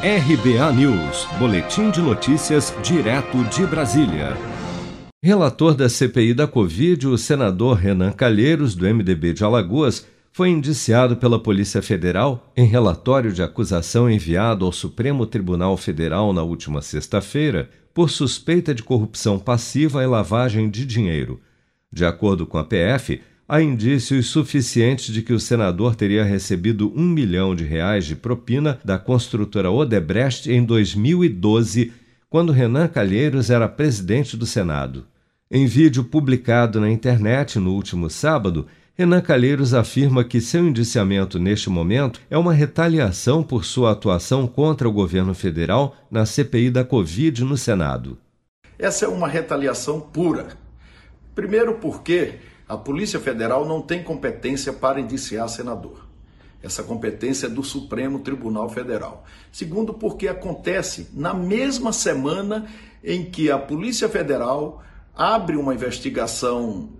RBA News, Boletim de Notícias, direto de Brasília. Relator da CPI da Covid, o senador Renan Calheiros, do MDB de Alagoas, foi indiciado pela Polícia Federal em relatório de acusação enviado ao Supremo Tribunal Federal na última sexta-feira por suspeita de corrupção passiva e lavagem de dinheiro. De acordo com a PF, há indícios suficientes de que o senador teria recebido um milhão de reais de propina da construtora Odebrecht em 2012, quando Renan Calheiros era presidente do Senado. Em vídeo publicado na internet no último sábado, Renan Calheiros afirma que seu indiciamento neste momento é uma retaliação por sua atuação contra o governo federal na CPI da Covid no Senado. Essa é uma retaliação pura. Primeiro, porque a Polícia Federal não tem competência para indiciar senador. Essa competência é do Supremo Tribunal Federal. Segundo, porque acontece na mesma semana em que a Polícia Federal abre uma investigação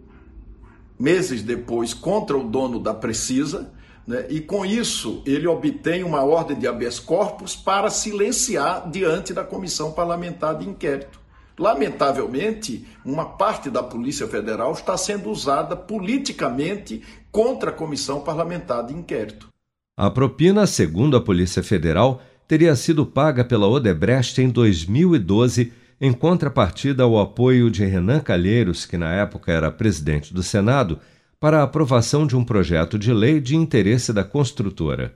meses depois contra o dono da Precisa, né, e com isso ele obtém uma ordem de habeas corpus para silenciar diante da comissão parlamentar de inquérito. Lamentavelmente, uma parte da Polícia Federal está sendo usada politicamente contra a Comissão Parlamentar de Inquérito. A propina, segundo a Polícia Federal, teria sido paga pela Odebrecht em 2012 em contrapartida ao apoio de Renan Calheiros, que na época era presidente do Senado, para a aprovação de um projeto de lei de interesse da construtora.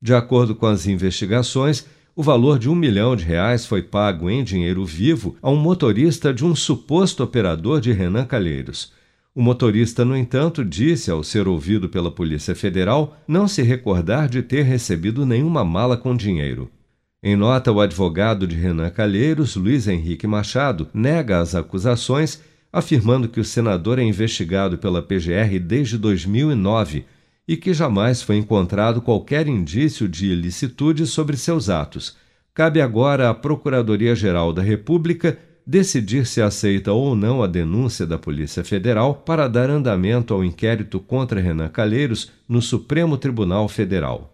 De acordo com as investigações, o valor de um milhão de reais foi pago em dinheiro vivo a um motorista de um suposto operador de Renan Calheiros. O motorista, no entanto, disse, ao ser ouvido pela Polícia Federal, não se recordar de ter recebido nenhuma mala com dinheiro. Em nota, o advogado de Renan Calheiros, Luiz Henrique Machado, nega as acusações, afirmando que o senador é investigado pela PGR desde 2009 e que jamais foi encontrado qualquer indício de ilicitude sobre seus atos. Cabe agora à Procuradoria-Geral da República decidir se aceita ou não a denúncia da Polícia Federal para dar andamento ao inquérito contra Renan Calheiros no Supremo Tribunal Federal.